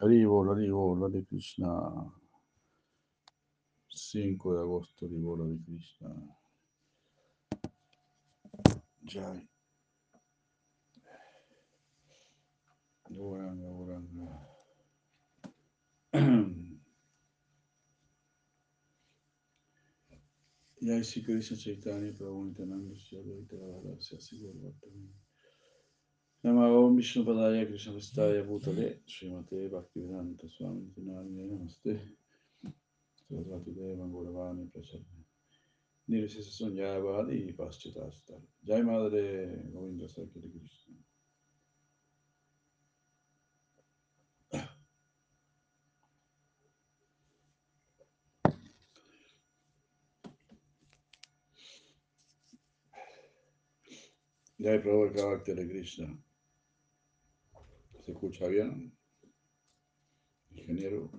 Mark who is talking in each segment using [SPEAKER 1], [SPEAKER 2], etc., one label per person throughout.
[SPEAKER 1] Haribol, Haribol, Hare Krishna. 5 de agosto, Haribol, Hare Krishna. Jai. Goranga, Goranga. Jai Sri Krishna Chaitanya Prabhu Nityananda Shri Advaita Gadadhara Sri Gaura नमः विष्णु पदाय कृष्ण हस्ताय भूतले श्रीमते भक्तिवेदांत स्वामी नमस्ते संज्ञावादी पाश्चितास्तर जय माधरे गोविंद सर्किट Krishna Jai Prabhu Krishna. ¿Se escucha bien? Ingeniero.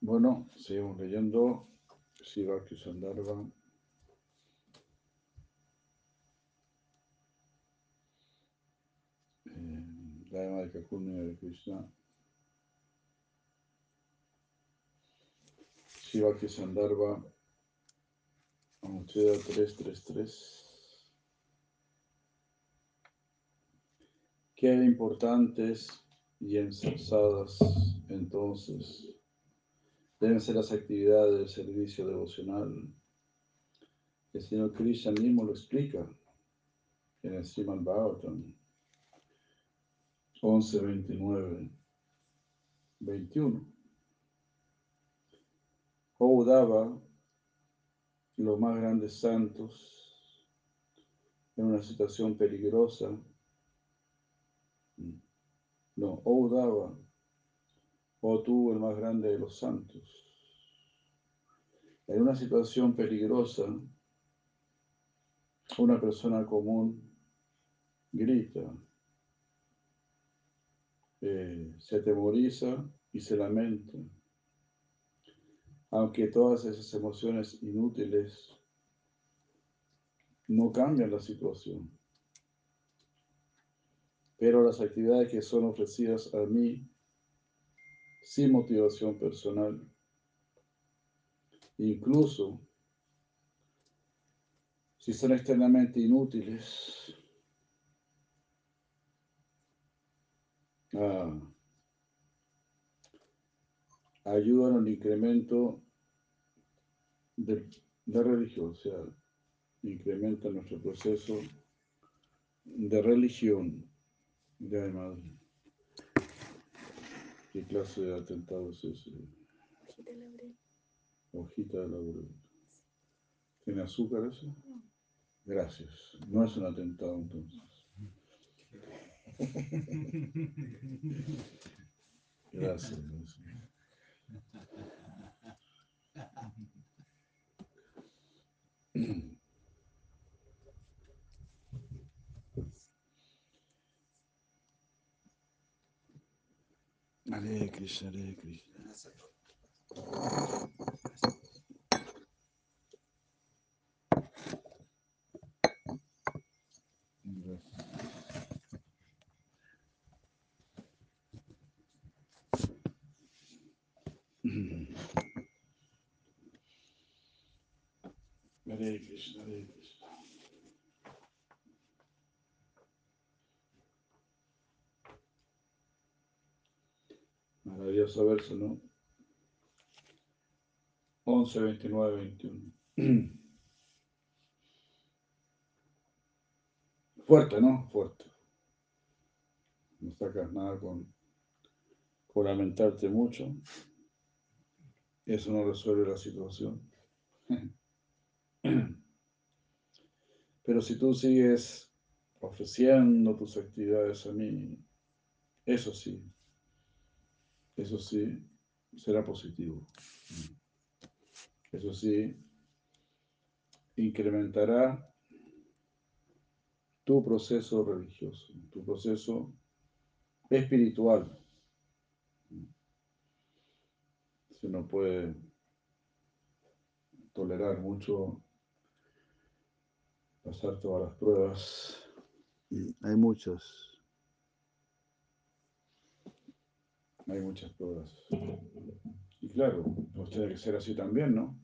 [SPEAKER 1] Bueno, seguimos leyendo Sivaki Sandharva. Eh, la de Krishna. Sivaki Sandharva. Anucheda 333. Qué importantes y ensalzadas entonces deben ser las actividades del servicio devocional. El Señor Krishna mismo lo explica en el Srimad Bhagavatam 11, 29, 21. Oh Dava, los más grandes santos, en una situación peligrosa. No, oh Dava, oh tú, el más grande de los santos. En una situación peligrosa, una persona común grita, eh, se atemoriza y se lamenta, aunque todas esas emociones inútiles no cambian la situación. Pero las actividades que son ofrecidas a mí sin motivación personal, incluso si son externamente inútiles, ah, ayudan al incremento de la religión, o sea, incrementa nuestro proceso de religión. de madre. ¿Qué clase de atentado es ese? Hojita de laurel. ¿Tiene azúcar eso? Gracias. No es un atentado entonces. Gracias. gracias. Hare Krishna, Hare Krishna. Hare Krishna. Maravilloso verso, ¿no? 11, 29, 21. Fuerte, ¿no? Fuerte. No sacas nada con, con lamentarte mucho. Eso no resuelve la situación. Pero si tú sigues ofreciendo tus actividades a mí, eso sí, eso sí, será positivo. Eso sí, incrementará tu proceso religioso, tu proceso espiritual. si uno puede tolerar mucho, pasar todas las pruebas. Hay muchos. Hay muchas pruebas. Y claro, pues tiene que ser así también, ¿no?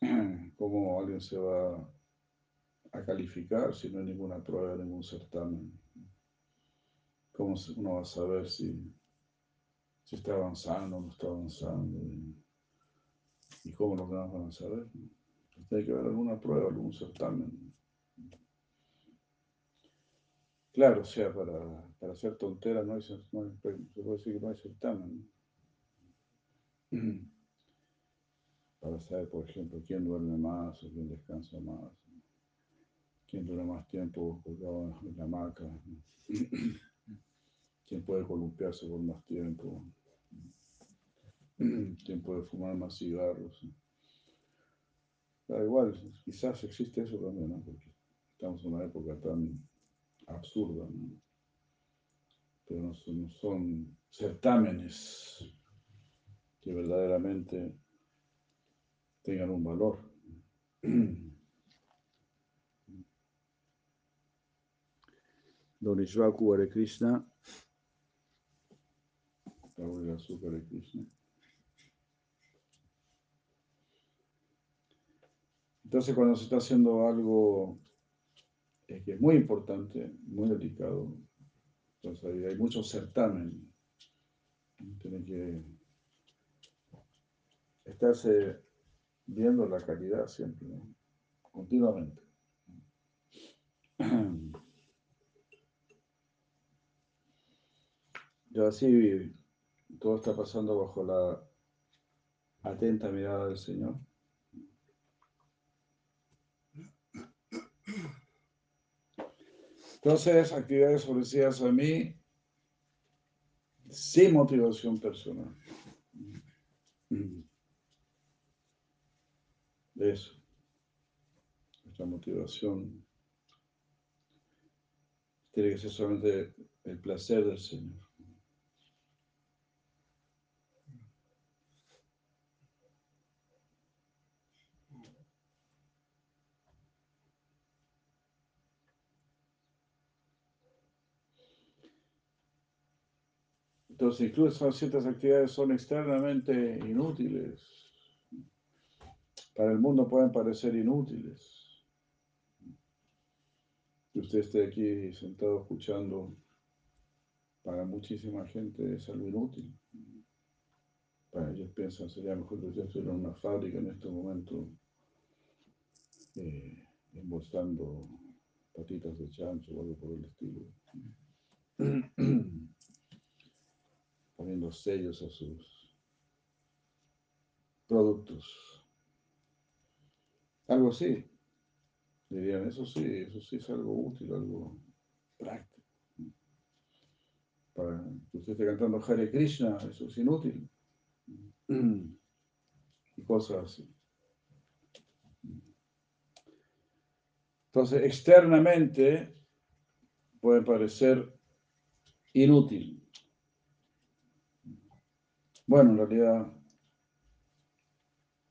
[SPEAKER 1] ¿Cómo alguien se va a calificar si no hay ninguna prueba, ningún certamen? ¿Cómo uno va a saber si, si está avanzando o no está avanzando? ¿Y, cómo los demás van a saber? Tiene que haber alguna prueba, algún certamen. Claro, o sea, para, para hacer tonteras no hay, no hay, se puede decir que no hay certamen. Para saber, por ejemplo, quién duerme más o quién descansa más, quién dura más tiempo colgado en la hamaca, quién puede columpiarse por más tiempo, quién puede fumar más cigarros. Da igual, quizás existe eso también, ¿no? porque estamos en una época tan absurda, pero no son, son certámenes que verdaderamente tengan un valor. Don Ishvaku Hare Krishna, Hare Krishna. Entonces cuando se está haciendo algo que es muy importante, muy delicado, entonces hay muchos certamen, tiene que estarse viendo la calidad siempre, continuamente. Yo así todo está pasando bajo la atenta mirada del Señor. Entonces, actividades ofrecidas a mí sin motivación personal. eso. Nuestra motivación tiene que ser solamente el placer del Señor. Entonces, incluso ciertas actividades son externamente inútiles para el mundo pueden parecer inútiles. Que usted esté aquí sentado escuchando, para muchísima gente es algo inútil. Para ellos piensan, sería mejor que usted estuviera en una fábrica en este momento, eh, embolsando patitas de chancho o algo por el estilo. Poniendo sellos a sus productos. Algo así. Dirían, eso sí, eso sí es algo útil, algo práctico. Para que usted esté cantando Hare Krishna, eso es inútil. Y cosas así. Entonces, externamente puede parecer inútil. Bueno, en realidad,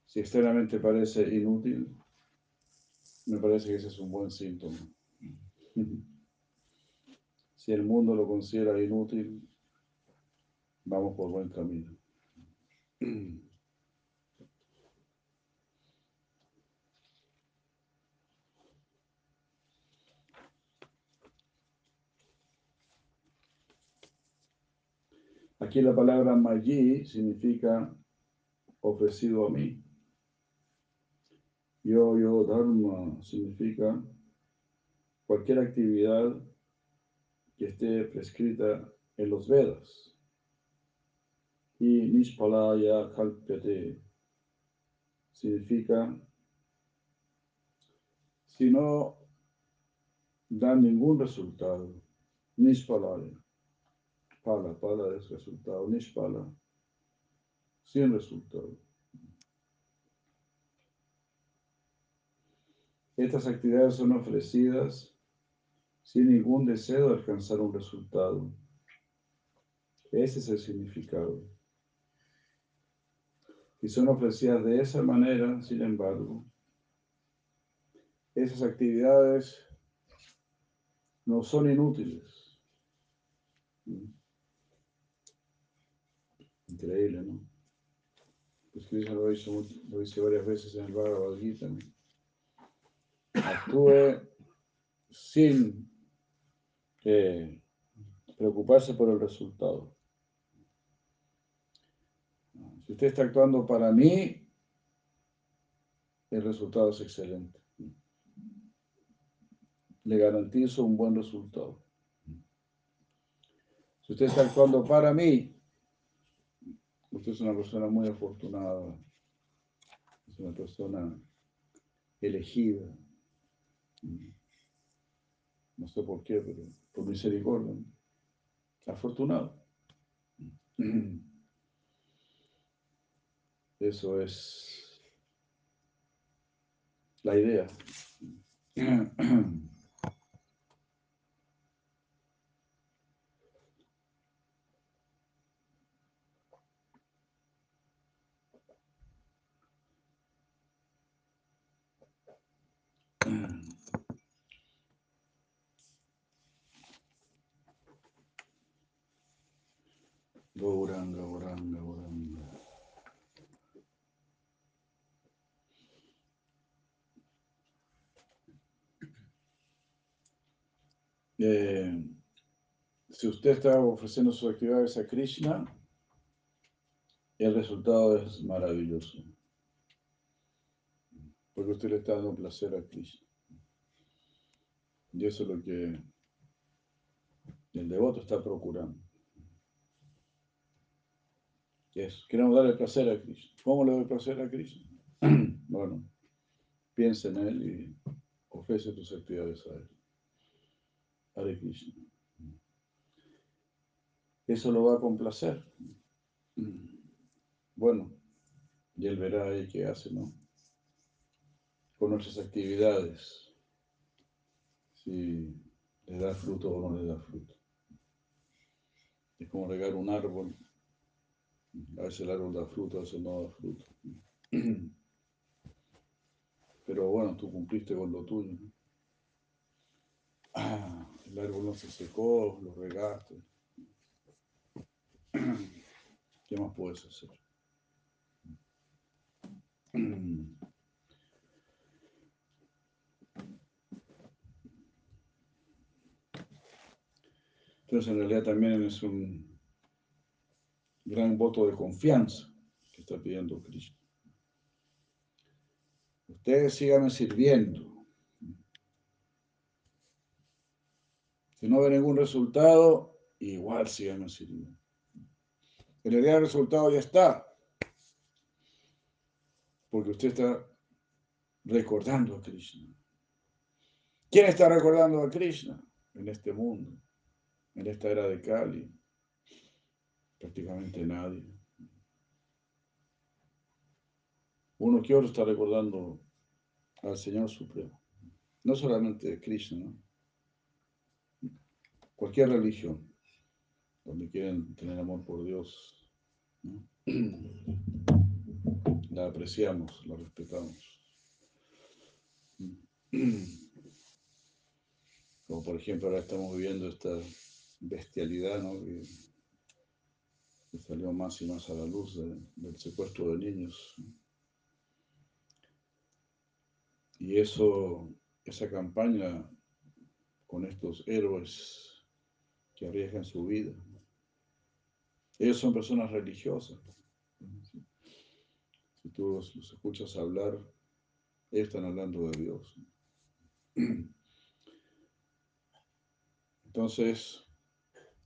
[SPEAKER 1] si externamente parece inútil, me parece que ese es un buen síntoma. Si el mundo lo considera inútil, vamos por buen camino. Aquí la palabra Magi significa ofrecido a mí. Yo, yo, dharma significa cualquier actividad que esté prescrita en los Vedas. Y Nishpalaya Kalpyate significa si no da ningún resultado. Nishpalaya. Pala, pala es resultado. Nishpala. Sin resultado. Estas actividades son ofrecidas sin ningún deseo de alcanzar un resultado. Ese es el significado. Si son ofrecidas de esa manera, sin embargo, esas actividades no son inútiles. Increíble, ¿no? Pues Krishna lo dice, varias veces en el Bhagavad Gita. Actúe sin eh, preocuparse por el resultado. Si usted está actuando para mí, el resultado es excelente. Le garantizo un buen resultado. Si usted está actuando para mí, usted es una persona muy afortunada. Es una persona elegida. No sé por qué, pero por misericordia. Afortunado. Eso es la idea. Eh, si usted está ofreciendo sus actividades a Krishna, el resultado es maravilloso. Porque usted le está dando placer a Krishna. Y eso es lo que el devoto está procurando. Es, queremos darle placer a Krishna. ¿Cómo le doy placer a Krishna? bueno, piensa en él y ofrece tus actividades a él. Hare Krishna. Eso lo va a complacer. Bueno, y él verá ahí qué hace, ¿no? Con nuestras actividades. Si le da fruto o no le da fruto. Es como regar un árbol. A veces el árbol da fruto, a veces no da fruto. Pero bueno, tú cumpliste con lo tuyo. Ah el árbol no se secó, lo regaste. ¿Qué más puedes hacer? Entonces, en realidad también es un gran voto de confianza que está pidiendo Cristo. Ustedes síganme sirviendo. Si no ve ningún resultado, igual síganme sirviendo. En realidad el resultado ya está. Porque usted está recordando a Krishna. ¿Quién está recordando a Krishna en este mundo? En esta era de Kali. Prácticamente nadie. Uno que otro está recordando al Señor Supremo. No solamente Krishna, ¿no? Cualquier religión, donde quieren tener amor por Dios, la apreciamos, la respetamos. Como por ejemplo ahora estamos viviendo esta bestialidad ¿no? que, salió más y más a la luz del secuestro de niños. Y eso, esa campaña con estos héroes que arriesgan su vida. Ellos son personas religiosas. Si tú los, escuchas hablar, ellos están hablando de Dios. Entonces,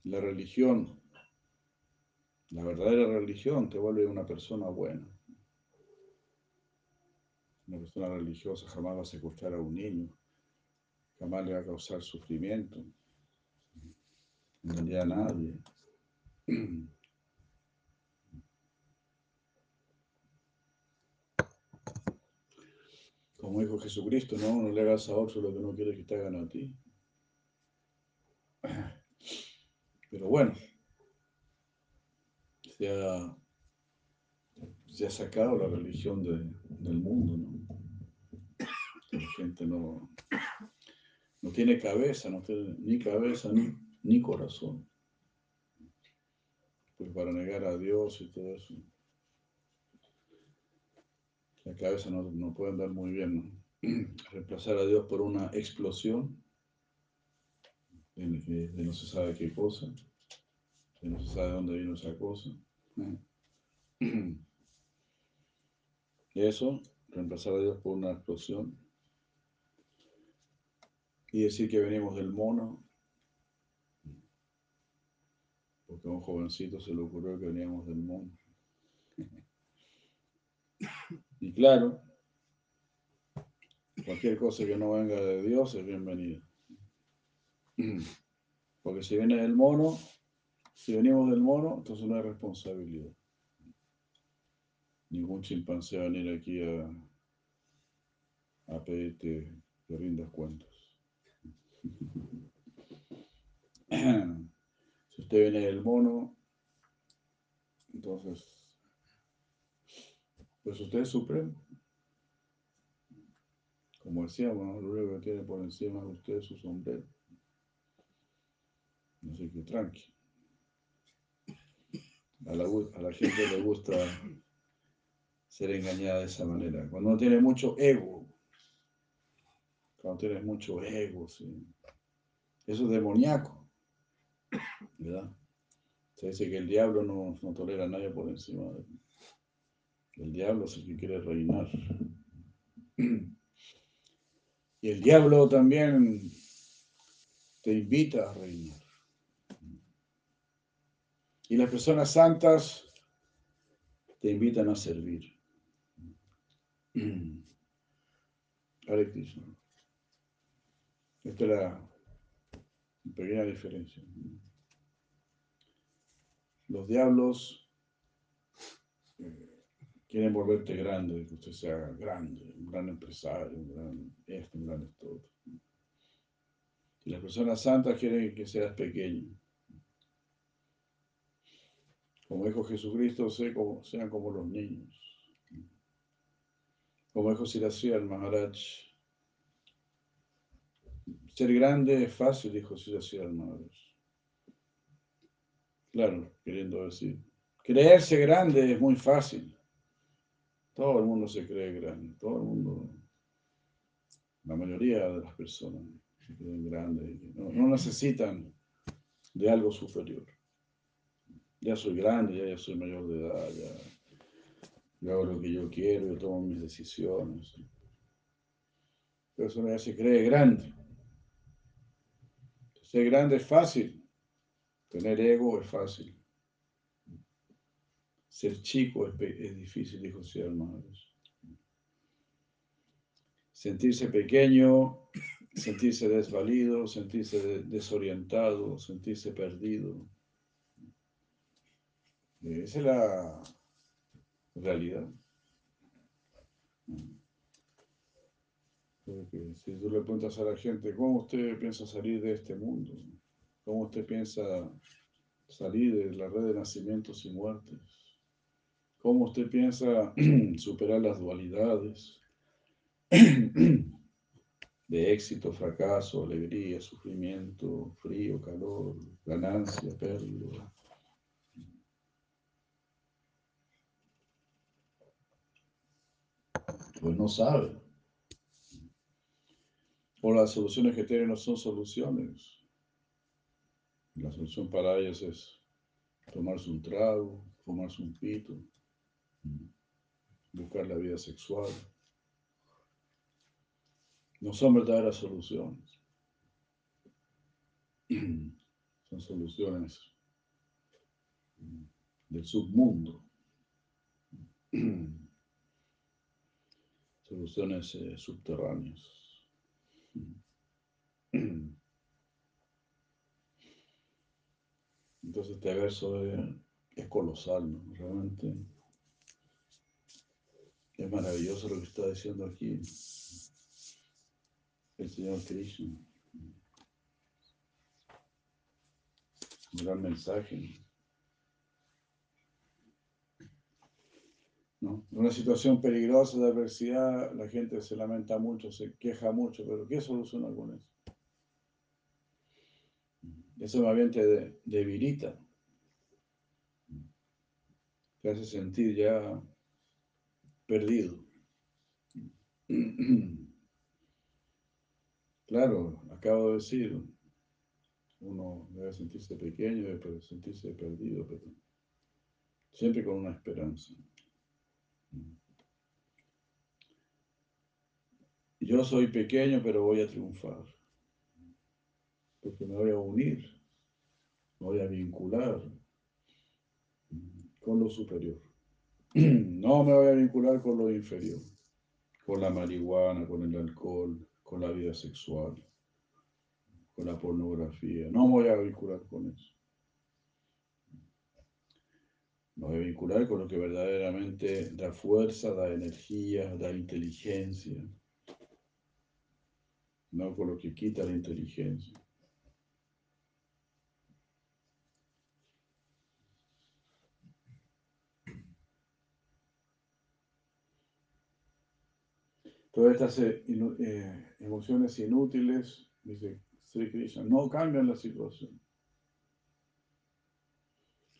[SPEAKER 1] la religión, la verdadera religión te vuelve una persona buena. Una persona religiosa jamás va a secuestrar a un niño, jamás le va a causar sufrimiento no a nadie. Como dijo Jesucristo, no, no le hagas a otro lo que no quieres que te hagan a ti. Pero bueno, sea, se ha sacado la religión del mundo, ¿no? La gente no, no tiene cabeza, no tiene ni cabeza ni, ni corazón. Pues para negar a Dios y todo eso. La cabeza no, no puede andar muy bien, ¿no? Reemplazar a Dios por una explosión de, no se sabe qué cosa, de no se sabe dónde vino esa cosa. Eso, reemplazar a Dios por una explosión. Y decir que venimos del mono, porque a un jovencito se le ocurrió que veníamos del mono. Y claro, cualquier cosa que no venga de Dios es bienvenida. Porque si viene del mono, si venimos del mono, entonces no hay responsabilidad. Ningún chimpancé va a venir aquí a, a pedirte que rindas cuentos. si usted viene del mono, entonces, pues usted es supremo. Como decíamos, lo único que tiene por encima de usted es su sombrero. Así que tranqui. A la, a la gente le gusta ser engañada de esa manera. Cuando uno tiene mucho ego, cuando tienes mucho ego, ¿sí? eso es demoníaco, Se dice que el diablo no, no tolera a nadie por encima de él. El diablo es el que quiere reinar. Y el diablo también te invita a reinar. Y las personas santas te invitan a servir. Hare. Esta es la pequeña diferencia. Los diablos eh, quieren volverte grande, que usted sea grande, un gran empresario, un gran esto, un gran esto. Y las personas santas quieren que seas pequeño. Como dijo Jesucristo, sean como los niños. Como dijo Siracía el Maharaj, ser grande es fácil, dijo Siracía el Maharaj. Claro, queriendo decir, creerse grande es muy fácil. Todo el mundo se cree grande, todo el mundo, la mayoría de las personas se creen grandes, no necesitan de algo superior ya soy grande, ya, soy mayor de edad, ya, hago lo que yo quiero, yo tomo mis decisiones. Pero eso ya se cree grande. Ser grande es fácil, tener ego es fácil. Ser chico es, es difícil, dijo Ciudad hermanos. Sentirse pequeño, sentirse desvalido, sentirse desorientado, sentirse perdido esa es la realidad. Si tú le preguntas a la gente, ¿cómo usted piensa salir de este mundo? ¿Cómo usted piensa salir de la red de nacimientos y muertes? ¿Cómo usted piensa superar las dualidades de éxito, fracaso, alegría, sufrimiento, frío, calor, ganancia, pérdida? pues no sabe. O las soluciones que tienen no son soluciones. La solución para ellos es tomarse un trago, fumarse un pito, buscar la vida sexual. No son verdaderas soluciones. Son soluciones del submundo. soluciones eh, subterráneas. Entonces este verso es, colosal, ¿no? Realmente es maravilloso lo que está diciendo aquí el Señor Krishna. Un gran mensaje. ¿no? En una situación peligrosa de adversidad, la gente se lamenta mucho, se queja mucho, pero ¿qué soluciona con eso? Eso más bien te debilita, te hace sentir ya perdido. Claro, acabo de decir, uno debe sentirse pequeño, debe sentirse perdido, pero siempre con una esperanza. Yo soy pequeño, pero voy a triunfar, porque me voy a unir, me voy a vincular con lo superior. No me voy a vincular con lo inferior, con la marihuana, con el alcohol, con la vida sexual, con la pornografía. No me voy a vincular con eso. Me voy a vincular con lo que verdaderamente da fuerza, da energía, da inteligencia. No con lo que quita la inteligencia. Todas estas eh, eh, emociones inútiles, dice Sri Krishna, no cambian la situación.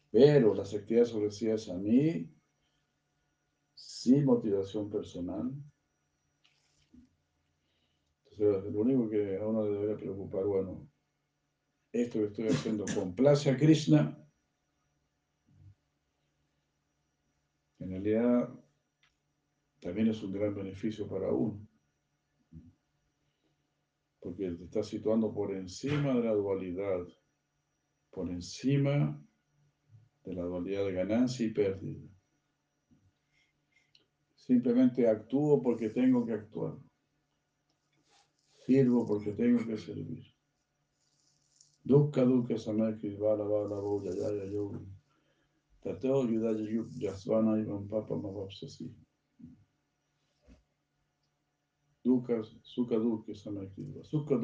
[SPEAKER 1] Pero las actividades ofrecidas a mí, sin motivación personal, entonces lo único que a uno le debe preocupar, bueno, esto que estoy haciendo complace a Krishna, en realidad también es un gran beneficio para uno. Porque te está situando por encima de la dualidad, por encima de la dualidad de ganancia y pérdida. Simplemente actúo porque tengo que actuar. Sirvo porque tengo que servir. Dukkha bala. Tateo yudaya yuk yasvana papa. Dukkha, Sukha Dukkha, Samakriva. Sukha.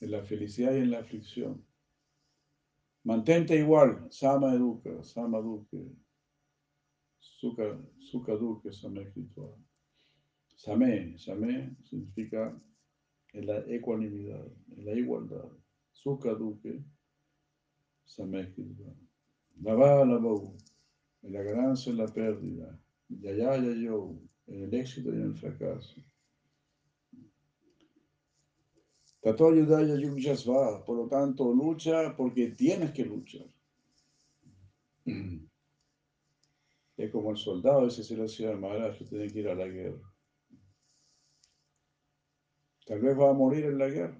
[SPEAKER 1] En la felicidad y en la aflicción. Mantente igual. Sama Dukkha, Sama Dukkha. Sukha, Sukha Dukkha, Samakriva. Same, Same significa en la ecuanimidad, en la igualdad. Sukha Dukkha, Samakriva. Nava, Navau. En la ganancia, en la pérdida. Yaya, yo en el éxito y en el fracaso. Por lo tanto, lucha porque tienes que luchar. Es como el soldado, ese es la ciudad de Maharaj, que tiene que ir a la guerra. Tal vez va a morir en la guerra.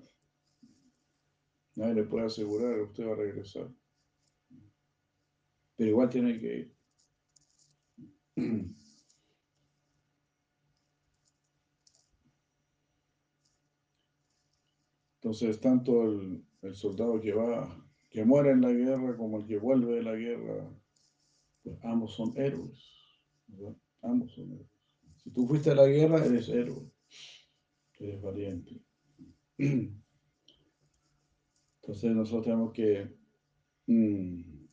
[SPEAKER 1] Nadie le puede asegurar que usted va a regresar. Pero igual tiene que ir. Entonces, tanto el, soldado que va, que muere en la guerra como el que vuelve de la guerra, pues ambos son héroes. Ambos son héroes. Si tú fuiste a la guerra, eres héroe. Eres valiente. Entonces nosotros tenemos que mm,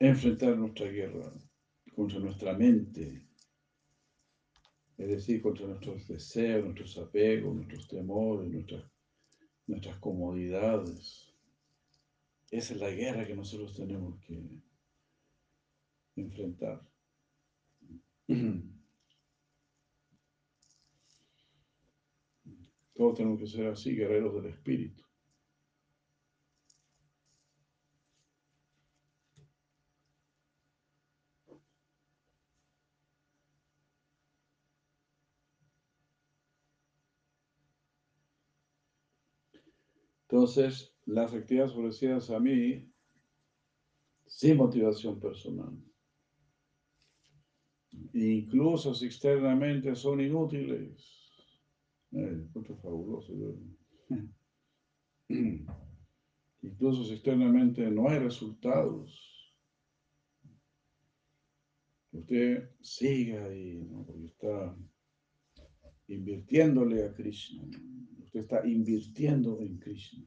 [SPEAKER 1] enfrentar nuestra guerra contra nuestra mente, es decir, contra nuestros deseos, nuestros apegos, nuestros temores, nuestras nuestras comodidades. Esa es la guerra que nosotros tenemos que enfrentar. Todos tenemos que ser así, guerreros del espíritu. Entonces, las actividades ofrecidas a mí, sin motivación personal, incluso si externamente son inútiles, eh, fabuloso. incluso si externamente no hay resultados, usted siga ahí, porque está invirtiéndole a Krishna está invirtiendo en Krishna.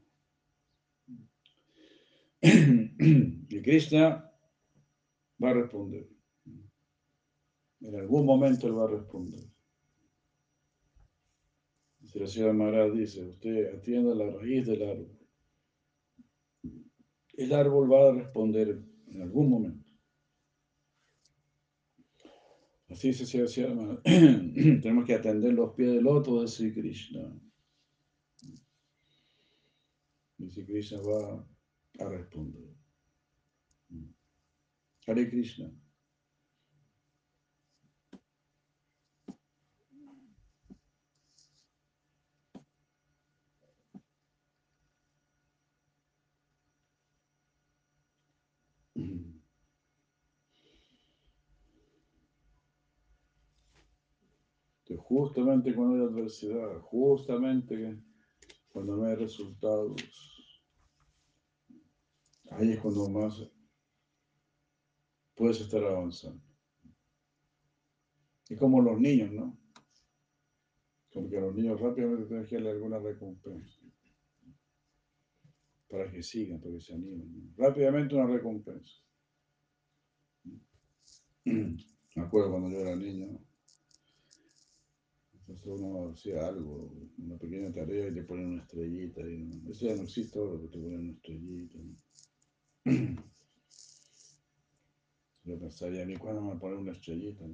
[SPEAKER 1] Y Krishna va a responder. En algún momento él va a responder. Si la señora Maharaj dice, usted atienda la raíz del árbol. El árbol va a responder en algún momento. Así se llama. Tenemos que atender los pies del otro de Sri Krishna. Y Sri Krishna va a responder. Hare Krishna. justamente cuando hay adversidad, justamente cuando no hay resultados, ahí es cuando más puedes estar avanzando. Es como los niños, ¿no? Como que a los niños rápidamente tienes que darle alguna recompensa para que sigan, para que se animen. Rápidamente una recompensa. Me acuerdo cuando yo era niño, entonces uno hacía algo, una pequeña tarea y te ponen una estrellita. Y eso ya no existe ahora, que te ponen una estrellita. Yo pensaría, a mí cuándo me poner una estrellita.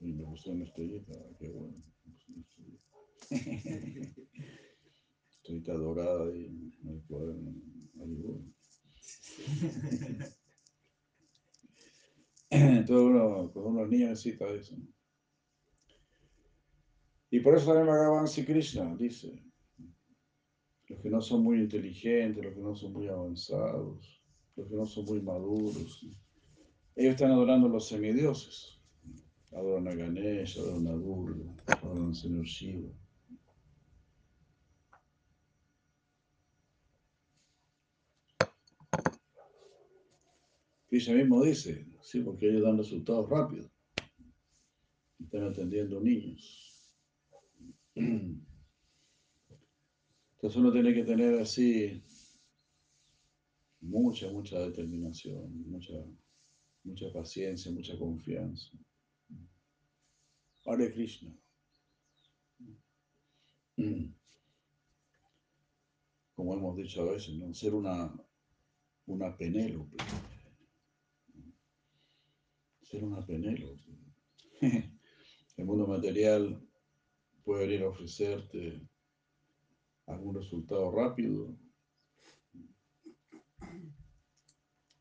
[SPEAKER 1] Y me puse una estrellita, qué bueno. estrellita dorada y en el cuaderno. Ahí bueno. Entonces uno, cuando uno es niño necesita eso. Y por eso también Bhagavan Krishna dice, los que no son muy inteligentes, los que no son muy avanzados, los que no son muy maduros, ellos están adorando a los semidioses. Adoran a Ganesha, adoran a Durga, adoran al Señor Shiva. Krishna mismo dice, sí, porque ellos dan resultados rápidos. Están atendiendo niños. Entonces uno tiene que tener así mucha, mucha determinación, mucha, mucha paciencia, mucha confianza. Hare Krishna. Como hemos dicho a veces, ser una, una Penélope. Ser una Penélope. El mundo material puede venir a ofrecerte algún resultado rápido.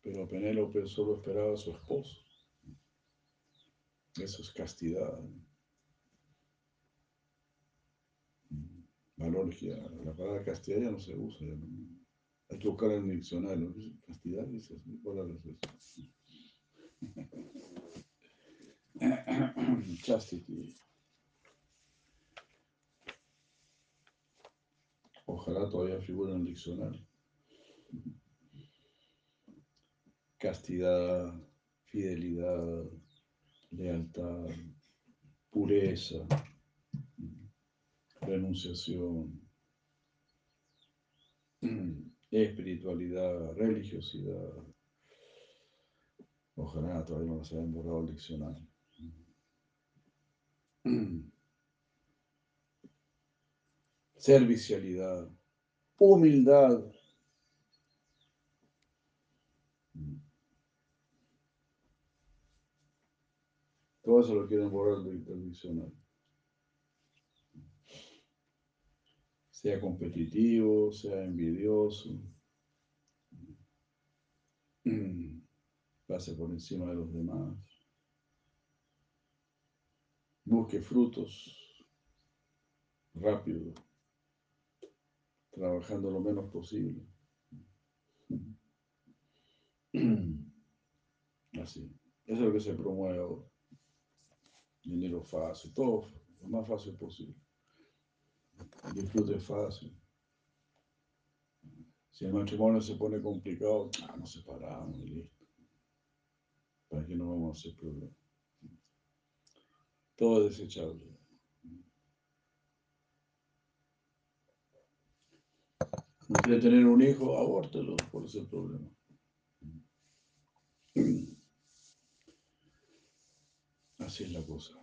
[SPEAKER 1] Pero Penélope solo esperaba a su esposo. Eso es castidad. Valorgia. La palabra castidad ya no se usa. Hay que buscar en el diccionario. Castidad dice así. es Chastity. Ojalá todavía figure en el diccionario. Castidad, fidelidad, lealtad, pureza, renunciación, espiritualidad, religiosidad. Ojalá todavía no se haya borrado el diccionario. Servicialidad, humildad. Todo eso lo quieren borrar del, diccionario. Sea competitivo, sea envidioso, pase por encima de los demás, busque frutos rápido trabajando lo menos posible. Así. Eso es lo que se promueve ahora. Dinero fácil, todo lo más fácil posible. Disfrute fácil. Si el matrimonio se pone complicado, ah, nos separamos y listo. ¿Para qué no vamos a hacer problemas? Todo es desechable. No quiere tener un hijo, abórtelo, por ese problema. Así es la cosa.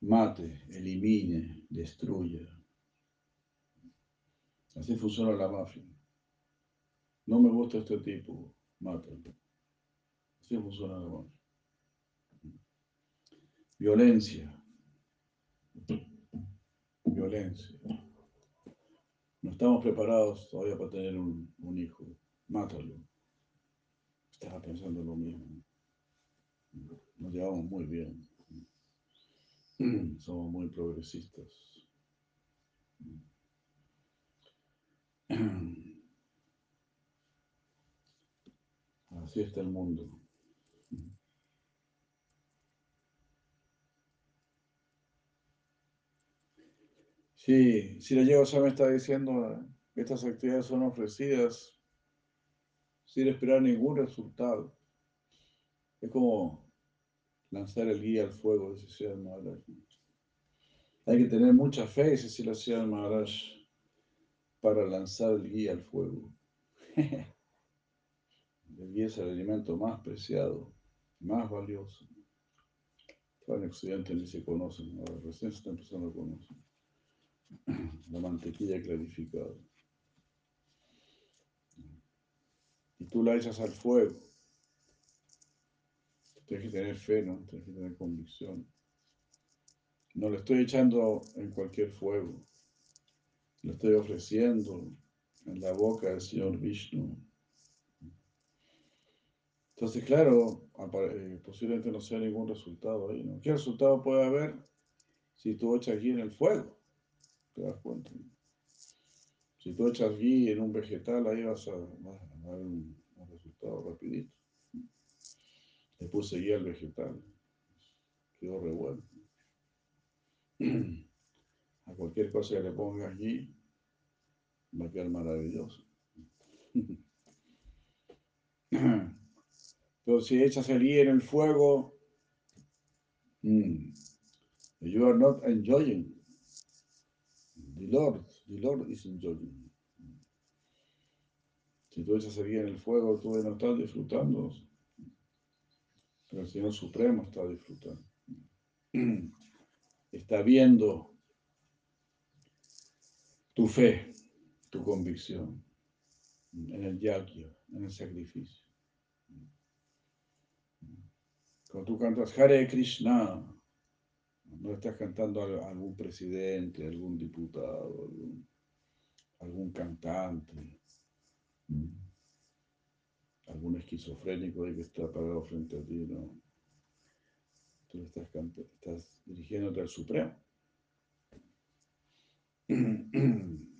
[SPEAKER 1] Mate, elimine, destruya. Así funciona la mafia. No me gusta este tipo, mate. Así funciona la mafia. Violencia. Violencia. No estamos preparados todavía para tener un, hijo. Mátalo. Estaba pensando lo mismo. Nos llevamos muy bien. Somos muy progresistas. Así está el mundo. Sí, si la llevo me está diciendo, estas actividades son ofrecidas sin esperar ningún resultado. Es como lanzar el guía al fuego, dice Sri Maharaj. Hay que tener mucha fe, dice Sri Maharaj, para lanzar el guía al fuego. el guía es el alimento más preciado, más valioso. En Occidente ni se conocen, ahora recién se está empezando a conocer. La mantequilla clarificada. y tú la echas al fuego. Tienes que tener fe, ¿no? Tienes que tener convicción. No le estoy echando en cualquier fuego. Le estoy ofreciendo en la boca del Señor Vishnu. Entonces, claro, eh, posiblemente no sea ningún resultado ahí. ¿Qué resultado puede haber si tú echas aquí en el fuego? ¿Te das cuenta? Si tú echas gui en un vegetal, ahí vas a, ver un, resultado rapidito. Le puse gui al vegetal. Quedó re bueno. A cualquier cosa que le pongas gui, va a quedar maravilloso. Entonces, si echas el gui en el fuego, mm, you are not enjoying the Lord. The Lord is enjoying. Si tú echas en el fuego, tú no estás disfrutando. Pero el Señor Supremo está disfrutando. Está viendo tu fe, tu convicción en el yagya, en el sacrificio. Cuando tú cantas Hare Krishna, no estás cantando a algún presidente, algún diputado, algún, cantante, algún esquizofrénico que está parado frente a ti, no. Tú estás, estás dirigiéndote al Supremo.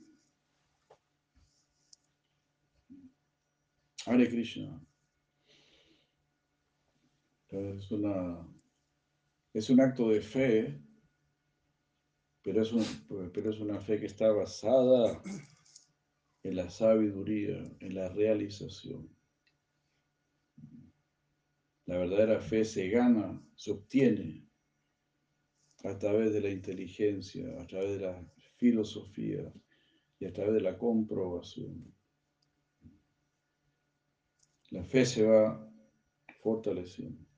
[SPEAKER 1] Hare Krishna. Es una es un acto de fe, pero es, pero es una fe que está basada en la sabiduría, en la realización. La verdadera fe se gana, se obtiene a través de la inteligencia, a través de la filosofía y a través de la comprobación. La fe se va fortaleciendo.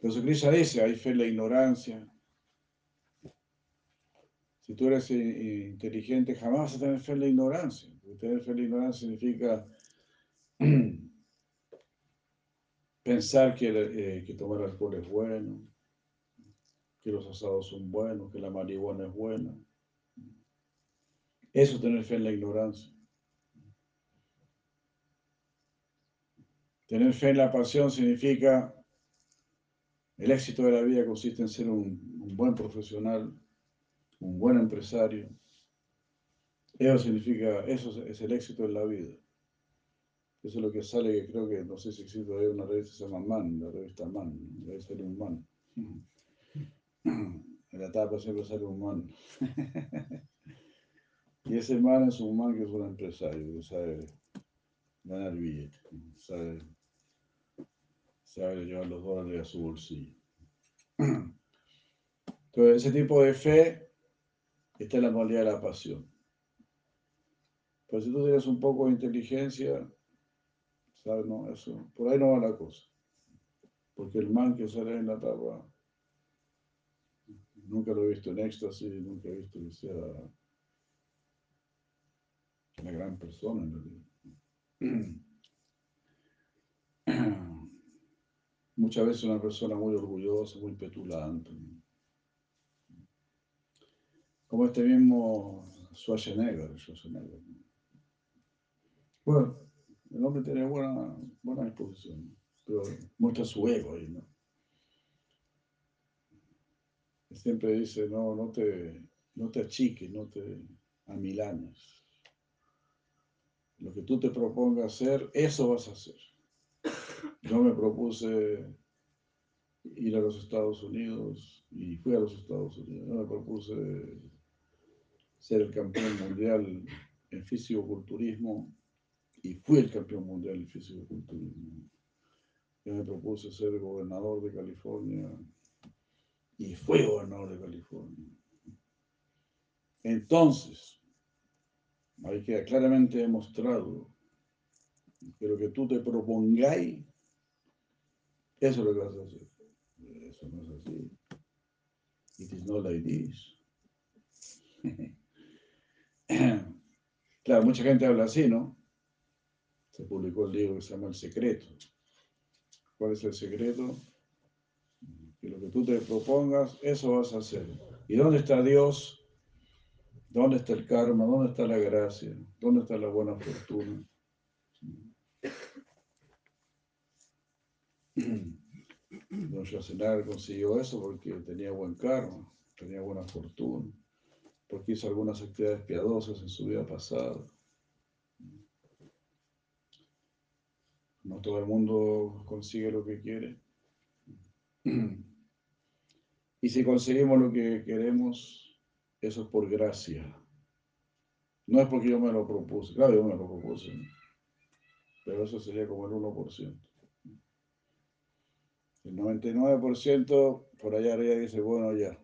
[SPEAKER 1] Jesucristo dice, hay fe en la ignorancia. Si tú eres inteligente, jamás vas a tener fe en la ignorancia. tener fe en la ignorancia significa pensar que, eh, que tomar alcohol es bueno, que los asados son buenos, que la marihuana es buena. Eso es tener fe en la ignorancia. Tener fe en la pasión significa el éxito de la vida consiste en ser un, buen profesional, un buen empresario. Eso significa, eso es el éxito de la vida. Eso es lo que sale, que creo que, no sé si existe todavía una revista que se llama Man, la revista Man, debe ser un man. En la tapa siempre sale un man. Y ese man es un man que es un empresario, que sabe ganar billetes, sabe sabe llevar los dólares a su bolsillo. Entonces, ese tipo de fe está en la modalidad de la pasión. Pero si tú tienes un poco de inteligencia, ¿sabes? No, eso, por ahí no va la cosa. Porque el man que sale en la tapa, nunca lo he visto en éxtasis, nunca he visto que sea una gran persona en realidad. Muchas veces una persona muy orgullosa, muy petulante. Como este mismo Schwarzenegger. Schwarzenegger. Bueno, el hombre tiene buena, buena disposición, pero muestra su ego ahí, ¿no? Siempre dice, no, no te, no te achiques, no te amilanes. Lo que tú te propongas hacer, eso vas a hacer. Yo me propuse ir a los Estados Unidos y fui a los Estados Unidos. Yo me propuse ser el campeón mundial en físico-culturismo y fui el campeón mundial en físico-culturismo. Yo me propuse ser gobernador de California y fui gobernador de California. Entonces, hay que claramente demostrado lo que tú te propongáis, eso es lo que vas a hacer. Eso no es así. It is not like this. claro, mucha gente habla así, ¿no? Se publicó el libro que se llama El Secreto. ¿Cuál es el secreto? Que lo que tú te propongas, eso vas a hacer. ¿Y dónde está Dios? ¿Dónde está el karma? ¿Dónde está la gracia? ¿Dónde está la buena fortuna? Don Schwarzenegger consiguió eso porque tenía buen karma, tenía buena fortuna, porque hizo algunas actividades piadosas en su vida pasada. No todo el mundo consigue lo que quiere. Y si conseguimos lo que queremos, eso es por gracia. No es porque yo me lo propuse. Claro, yo me lo propuse. Pero eso sería como el 1%. El 99% por allá arriba dice, bueno, ya.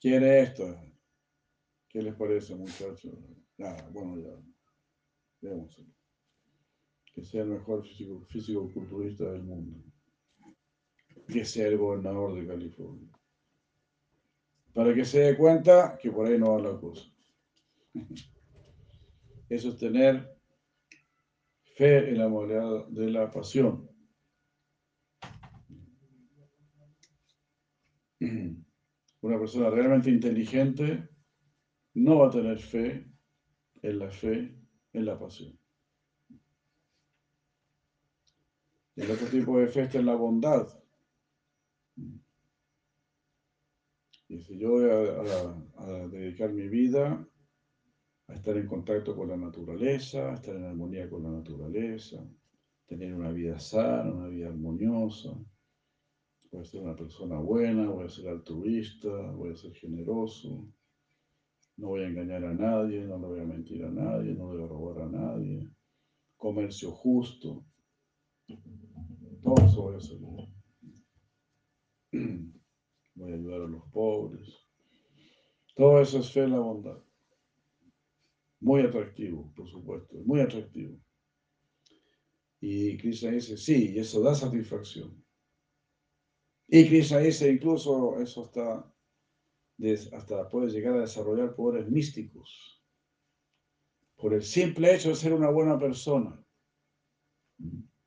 [SPEAKER 1] ¿Quiere esto? ¿Qué les parece, muchachos? Nada, bueno, ya. Veamos. Que sea el mejor físico, físico culturista del mundo. Que sea el gobernador de California. Para que se dé cuenta que por ahí no va la cosa. Eso es tener fe en la modalidad de la pasión. Una persona realmente inteligente no va a tener fe en la fe, en la pasión. El otro tipo de fe está en la bondad. Y si yo voy a, dedicar mi vida a estar en contacto con la naturaleza, a estar en armonía con la naturaleza, tener una vida sana, una vida armoniosa, voy a ser una persona buena, voy a ser altruista, voy a ser generoso, no voy a engañar a nadie, no le voy a mentir a nadie, no voy a robar a nadie, comercio justo, todo eso voy a hacer. Voy a ayudar a los pobres. Todo eso es fe en la bondad. Muy atractivo, por supuesto, muy atractivo. Y Krishna dice, sí, y eso da satisfacción. Y Krishna dice incluso eso hasta, hasta puede llegar a desarrollar poderes místicos por el simple hecho de ser una buena persona.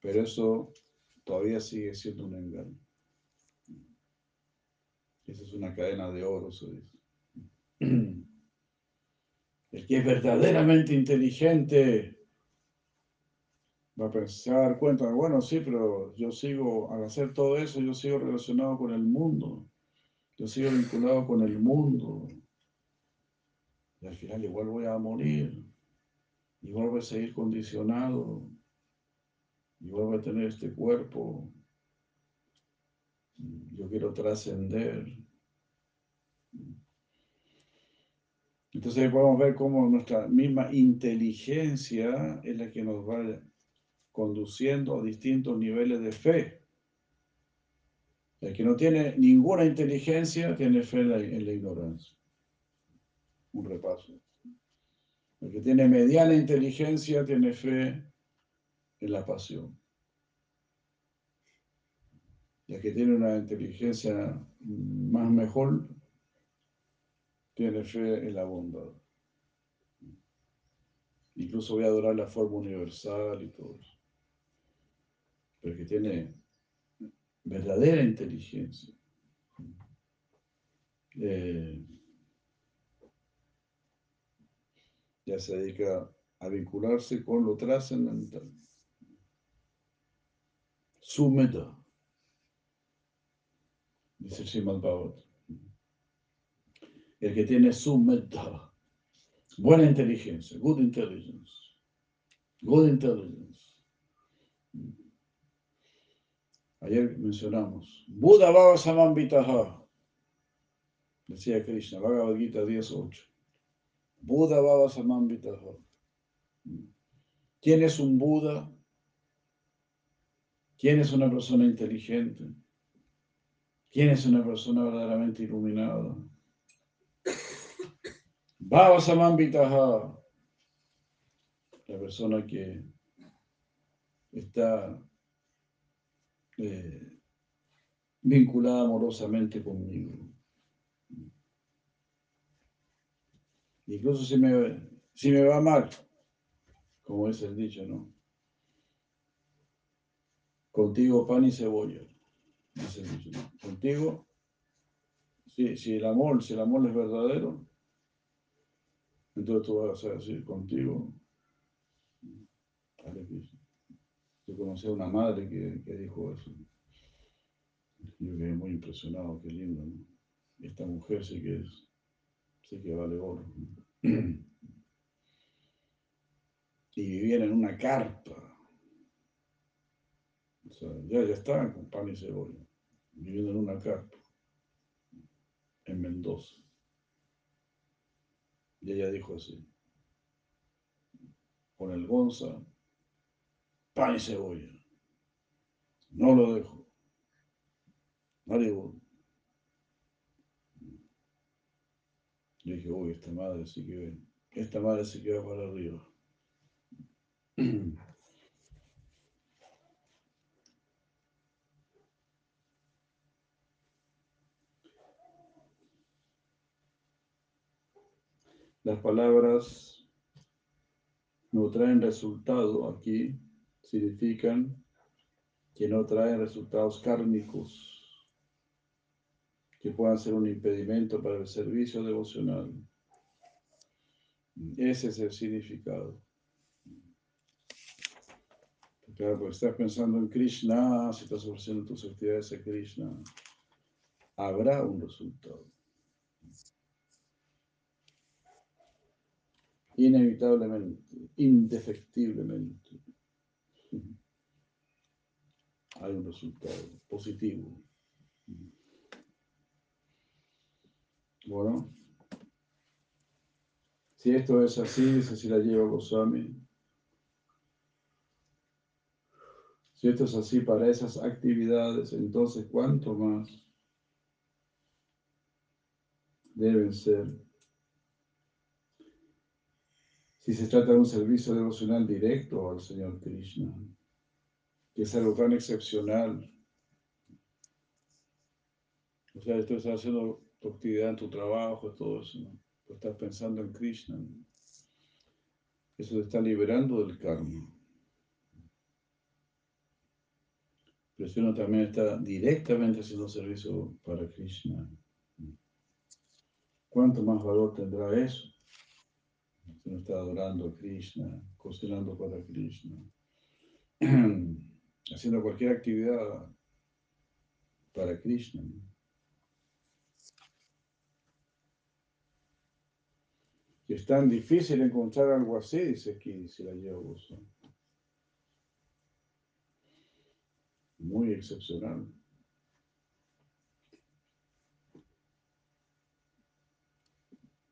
[SPEAKER 1] Pero eso todavía sigue siendo un engaño. Esa es una cadena de oro, se dice. El que es verdaderamente inteligente va a pensar, dar cuenta, bueno, sí, pero yo sigo, al hacer todo eso, yo sigo relacionado con el mundo, yo sigo vinculado con el mundo. Y al final igual voy a morir, igual voy a seguir condicionado, igual voy a tener este cuerpo. Yo quiero trascender. Entonces podemos ver cómo nuestra misma inteligencia es la que nos va conduciendo a distintos niveles de fe. El que no tiene ninguna inteligencia tiene fe en la, ignorancia. Un repaso. El que tiene mediana inteligencia tiene fe en la pasión. Y el que tiene una inteligencia más mejor tiene fe en la bondad. Incluso voy a adorar la forma universal y todo eso. Pero que tiene verdadera inteligencia. Eh, ya se dedica a vincularse con lo trascendental. Su meta, dice Srimad El que tiene su meta, buena inteligencia, good intelligence, good intelligence. Ayer mencionamos, Buda Baba Samambitaha, decía Krishna, Bhagavad Gita 10.8. Buda Baba Samambitaha. ¿Quién es un Buda? ¿Quién es una persona inteligente? ¿Quién es una persona verdaderamente iluminada? Baba Samambitaha. La persona que está eh, vinculada amorosamente conmigo. Incluso si me, si me va mal, como es el dicho, ¿no? Contigo pan y cebolla. Contigo, si, si, el amor, si el amor es verdadero, entonces tú vas a decir contigo. Yo conocí a una madre que, dijo eso. Yo quedé muy impresionado, qué lindo, ¿no? Esta mujer sí que es sí que vale oro. Y vivían en una carpa. O sea, ya, ya estaban con pan y cebolla, viviendo en una carpa, en Mendoza. Y ella dijo así, con el Gonza, pan y cebolla. No lo dejo. Maribo. Yo dije, uy, esta madre sí que, esta madre sí que va para arriba. Las palabras no traen resultado aquí, significan que no traen resultados kármicos que puedan ser un impedimento para el servicio devocional. Ese es el significado. Claro, porque estás pensando en Krishna, si estás ofreciendo tus actividades a Krishna, habrá un resultado. Inevitablemente, indefectiblemente, hay un resultado positivo. Bueno, si esto es así, si la lleva Goswami. Si esto es así para esas actividades, entonces ¿cuánto más deben ser? Si se trata de un servicio devocional directo al Señor Krishna, que es algo tan excepcional. O sea, esto está haciendo tu actividad en tu trabajo, todo eso. Tú estás pensando en Krishna. Eso te está liberando del karma. Pero si uno también está directamente haciendo servicio para Krishna, ¿cuánto más valor tendrá eso? Si uno está adorando a Krishna, cocinando para Krishna, haciendo cualquier actividad para Krishna. que es tan difícil encontrar algo así, dice aquí, si la llevo Muy excepcional.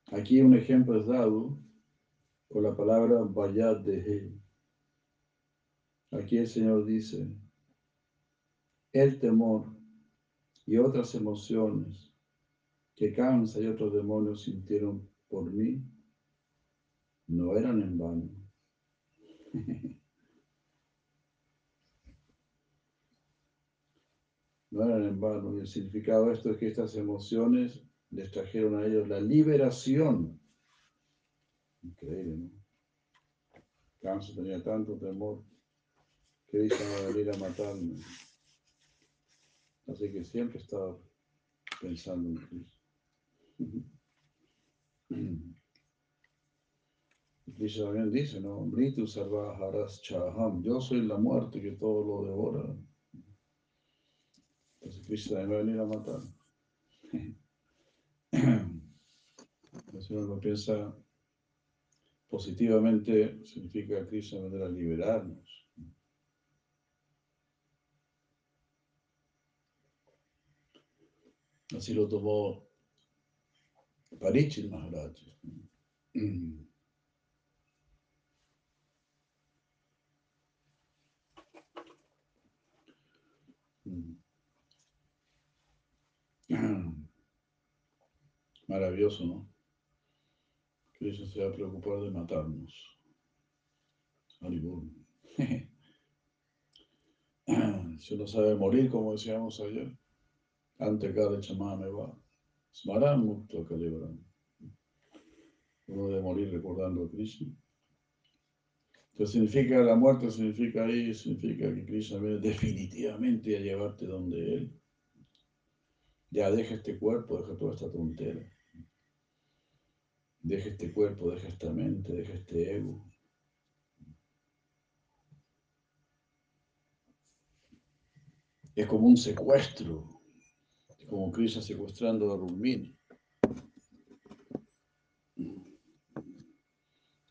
[SPEAKER 1] Aquí un ejemplo es dado con la palabra Bayat de Aquí el Señor dice, el temor y otras emociones que cansa y otros demonios sintieron por mí no eran en vano. No eran en vano. Y el significado de esto es que estas emociones les trajeron a ellos la liberación. Increíble, ¿no? Kanso tenía tanto temor que dice a venir a matarme. Así que siempre estaba pensando en Cristo. Krishna también dice, ¿no? Mritu sarvaharas chaham. Yo soy la muerte que todo lo devora. Entonces Krishna me va a venir a matar. Si uno lo piensa positivamente, significa que Krishna vendrá a liberarnos. Así lo tomó Parichit Maharaj. Maravilloso, ¿no? Krishna se va a preocupar de matarnos. si uno sabe morir, como decíamos ayer, ante cada chamame va. Smaran mukta kalibran. Uno debe morir recordando a Krishna. Entonces significa la muerte, significa ahí, significa que Krishna viene definitivamente a llevarte donde Él. Ya deja este cuerpo, deja toda esta tontera. Deja este cuerpo, deja esta mente, deja este ego. Es como un secuestro como Krishna secuestrando a Rumini.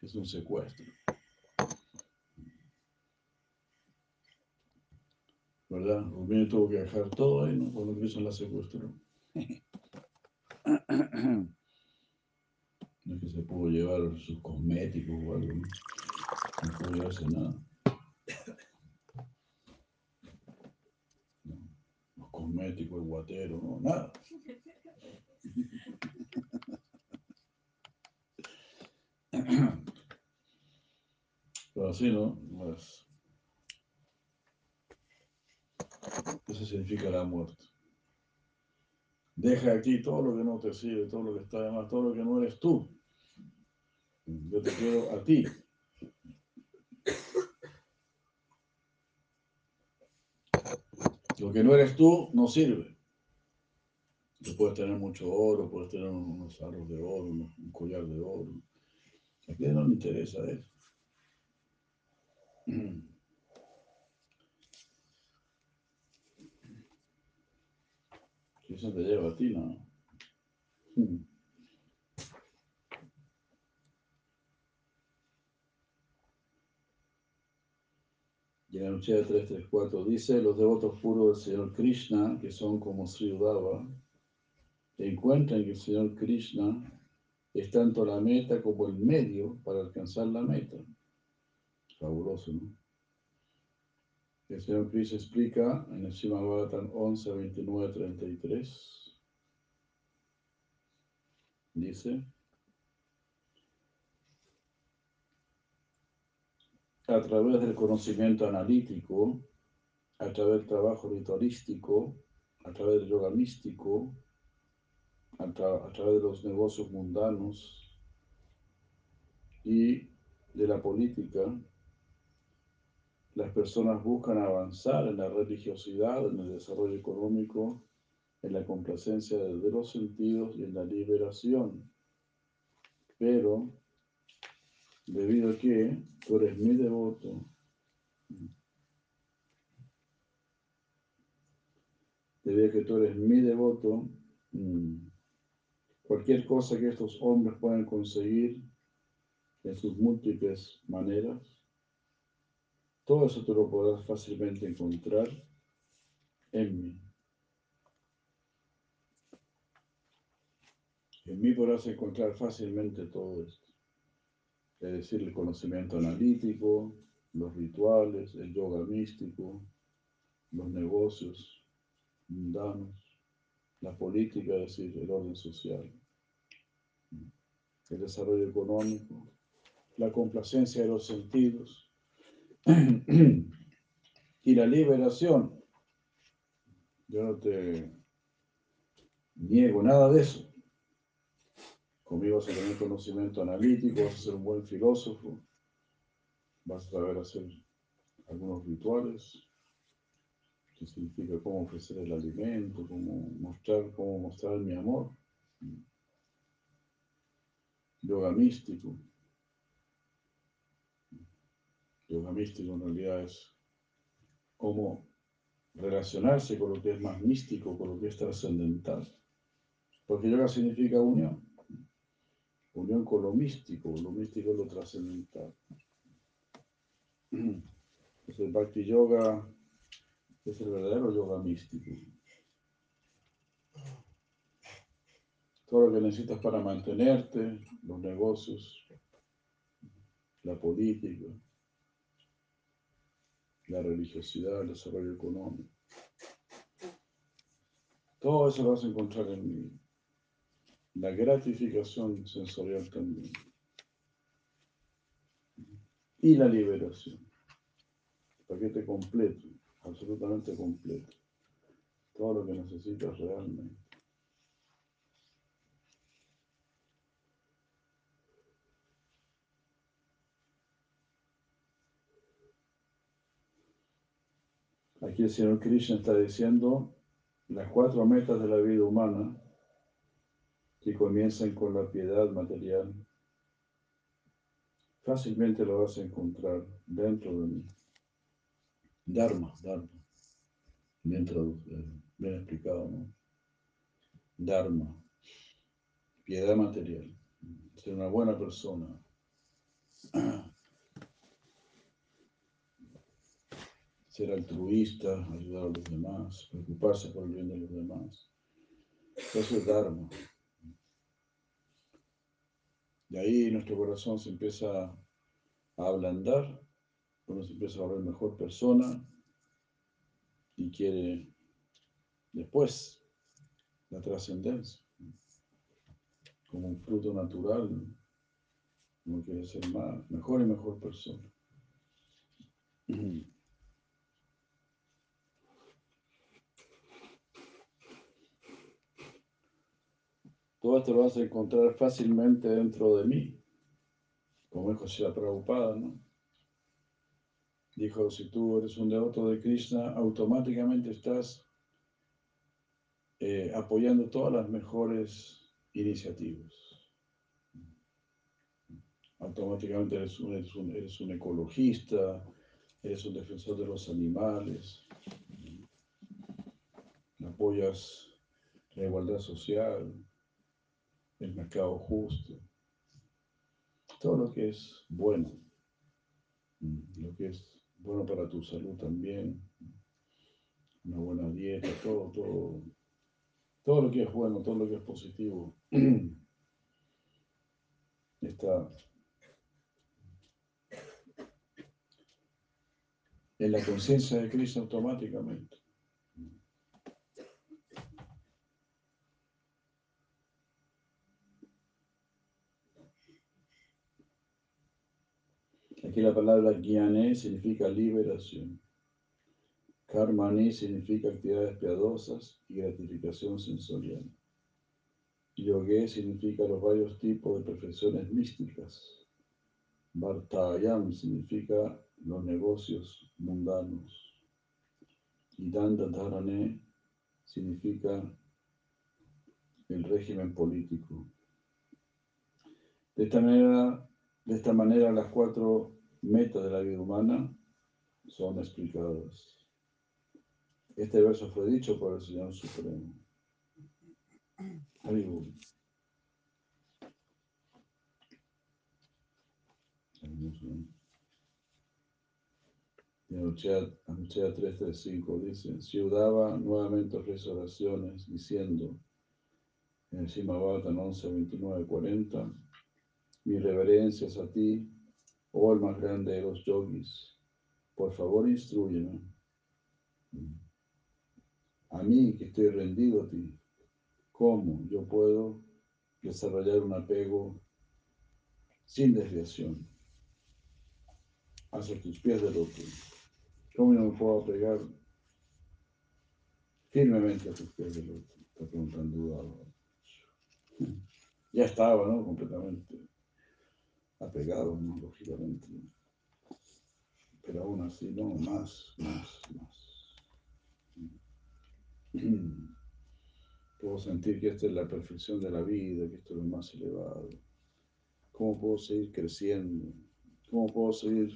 [SPEAKER 1] Es un secuestro. ¿Verdad? Rumini tuvo que dejar todo ahí, ¿no? Cuando Krishna la secuestró. No es que se pudo llevar sus cosméticos o algo, ¿no? No pudo llevarse nada. Cosmético, el guatero, no, nada. Pero así, ¿no? Pues, eso significa la muerte. Deja aquí todo lo que no te sirve, todo lo que está de más, todo lo que no eres tú. Yo te quiero a ti. Lo que no eres tú no sirve. Tú puedes tener mucho oro, puedes tener unos aros de oro, un collar de oro. A quién no le interesa eso. Eso te lleva a ti, ¿no? Y el 334 dice, los devotos puros del Señor Krishna, que son como Sri Udava, encuentran que el Señor Krishna es tanto la meta como el medio para alcanzar la meta. Fabuloso, ¿no? El Señor Krishna explica en el Srimad Bhagavatam 11, 29, 33. Dice, a través del conocimiento analítico, a través del trabajo ritualístico, a través del yoga místico, a, través de los negocios mundanos y de la política, las personas buscan avanzar en la religiosidad, en el desarrollo económico, en la complacencia de los sentidos y en la liberación. Pero debido a que tú eres mi devoto, debido a que tú eres mi devoto, mm, cualquier cosa que estos hombres puedan conseguir en sus múltiples maneras, todo eso tú lo podrás fácilmente encontrar en mí. En mí podrás encontrar fácilmente todo esto es decir, el conocimiento analítico, los rituales, el yoga místico, los negocios mundanos, la política, es decir, el orden social, el desarrollo económico, la complacencia de los sentidos y la liberación. Yo no te niego nada de eso. Conmigo vas a tener conocimiento analítico, vas a ser un buen filósofo, vas a saber hacer algunos rituales, que significa cómo ofrecer el alimento, cómo mostrar, cómo mostrar mi amor. Yoga místico. Yoga místico en realidad es cómo relacionarse con lo que es más místico, con lo que es trascendental. Porque yoga significa unión. Unión con lo místico, lo místico es lo trascendental. Entonces el Bhakti Yoga es el verdadero yoga místico. Todo lo que necesitas para mantenerte, los negocios, la política, la religiosidad, el desarrollo económico. Todo eso lo vas a encontrar en mí. La gratificación sensorial también. Y la liberación. Paquete completo, absolutamente completo. Todo lo que necesitas realmente. Aquí el Señor Krishna está diciendo las cuatro metas de la vida humana que comienzan con la piedad material. Fácilmente lo vas a encontrar dentro de mí. Dharma, Dharma. Bien traducido, bien explicado, ¿no? Dharma. Piedad material. Ser una buena persona. ser altruista, ayudar a los demás, preocuparse por el bien de los demás. Eso es Dharma. Y ahí nuestro corazón se empieza a ablandar, uno se empieza a volver mejor persona y quiere después la trascendencia. Como un fruto natural, uno quiere ser más, mejor y mejor persona. Todo esto lo vas a encontrar fácilmente dentro de mí, como dijo Shila Prabhupada, ¿no? Dijo, si tú eres un devoto de Krishna, automáticamente estás eh, apoyando todas las mejores iniciativas. Automáticamente eres un ecologista, eres un defensor de los animales, apoyas la igualdad social, el mercado justo, todo lo que es bueno, lo que es bueno para tu salud también, una buena dieta, todo, todo, todo lo que es bueno, todo lo que es positivo, está en la conciencia de Cristo automáticamente. Aquí la palabra guiane significa liberación. Karmani significa actividades piadosas y gratificación sensorial. Yogue significa los varios tipos de perfecciones místicas. Bhartayam significa los negocios mundanos. Y Dandadharane significa el régimen político. De esta manera, de esta manera las cuatro metas de la vida humana son explicadas. Este verso fue dicho por el Señor Supremo. Amigo. Y Anuchea 335 dice, Ciudaba nuevamente ofrece oraciones diciendo, en el Simabatan 11, 29, 40, mis reverencias a ti, oh el más grande de los yogis, por favor instruyeme. A mí que estoy rendido a ti, ¿cómo yo puedo desarrollar un apego sin desviación? hacia tus pies del otro. ¿Cómo yo me puedo apegar firmemente a tus pies del otro? Está preguntando Ya estaba, ¿no? Completamente apegado. Lógicamente. Pero aún así, no, más, más, más. Puedo sentir que esta es la perfección de la vida, que esto es lo más elevado. ¿Cómo puedo seguir creciendo? ¿Cómo puedo seguir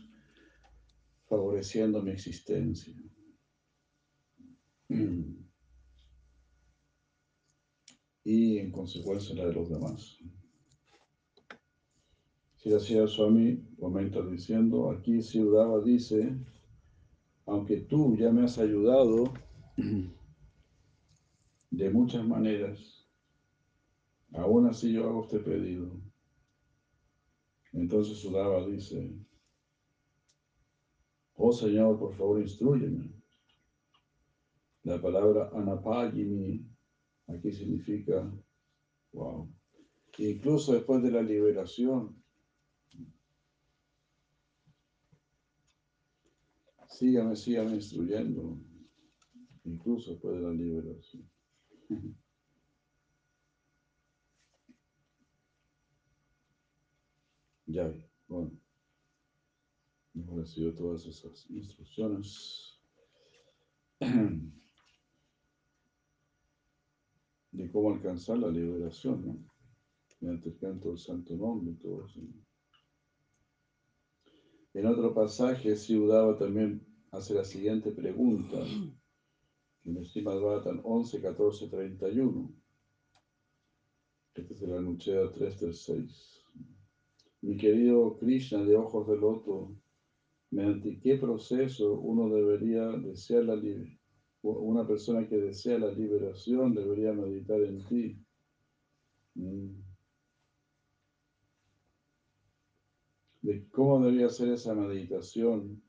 [SPEAKER 1] favoreciendo mi existencia? Y en consecuencia la de los demás. Si la Swami comenta diciendo, aquí Ciudad dice, aunque tú ya me has ayudado de muchas maneras, aún así yo hago este pedido. Entonces Sudava dice, oh Señor, por favor, instruyeme. La palabra anapagini aquí significa, wow, incluso después de la liberación, sígame, sígame instruyendo, incluso después de la liberación. Ya, bueno, hemos recibido todas esas instrucciones de cómo alcanzar la liberación, ¿no? Mediante el canto del santo nombre y todo eso. En otro pasaje, Siudaba también hace la siguiente pregunta, en el Srimad 11, 14, 31. Este es el Anuchea 336. Mi querido Krishna de ojos de loto, mediante qué proceso uno debería desear la una persona que desea la liberación debería meditar en ti. Mm. De cómo debería ser esa meditación.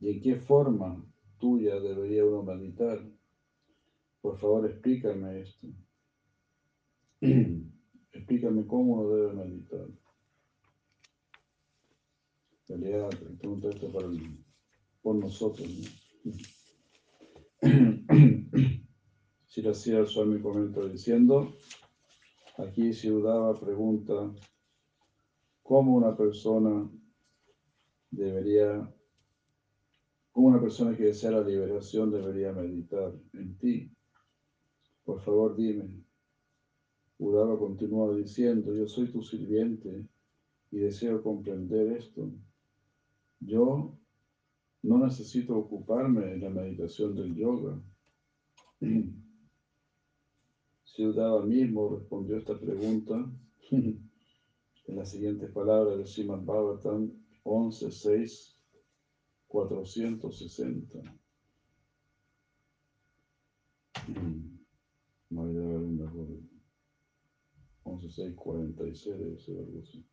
[SPEAKER 1] Y en qué forma tuya debería uno meditar. Por favor, explícame esto. Explícame cómo uno debe meditar. En realidad, pregunta esto para por nosotros. Si la hacía mi comenta diciendo, aquí Ciudad pregunta, ¿cómo una persona debería, cómo una persona que desea la liberación debería meditar en ti? Por favor, dime. Udava continúa diciendo, yo soy tu sirviente y deseo comprender esto. Yo no necesito ocuparme de la meditación del yoga. Si Udava mismo respondió esta pregunta en las siguientes palabras de Srimad Bhagavatam 11, 6, 460. Voy 11.6.46 debe ser algo así.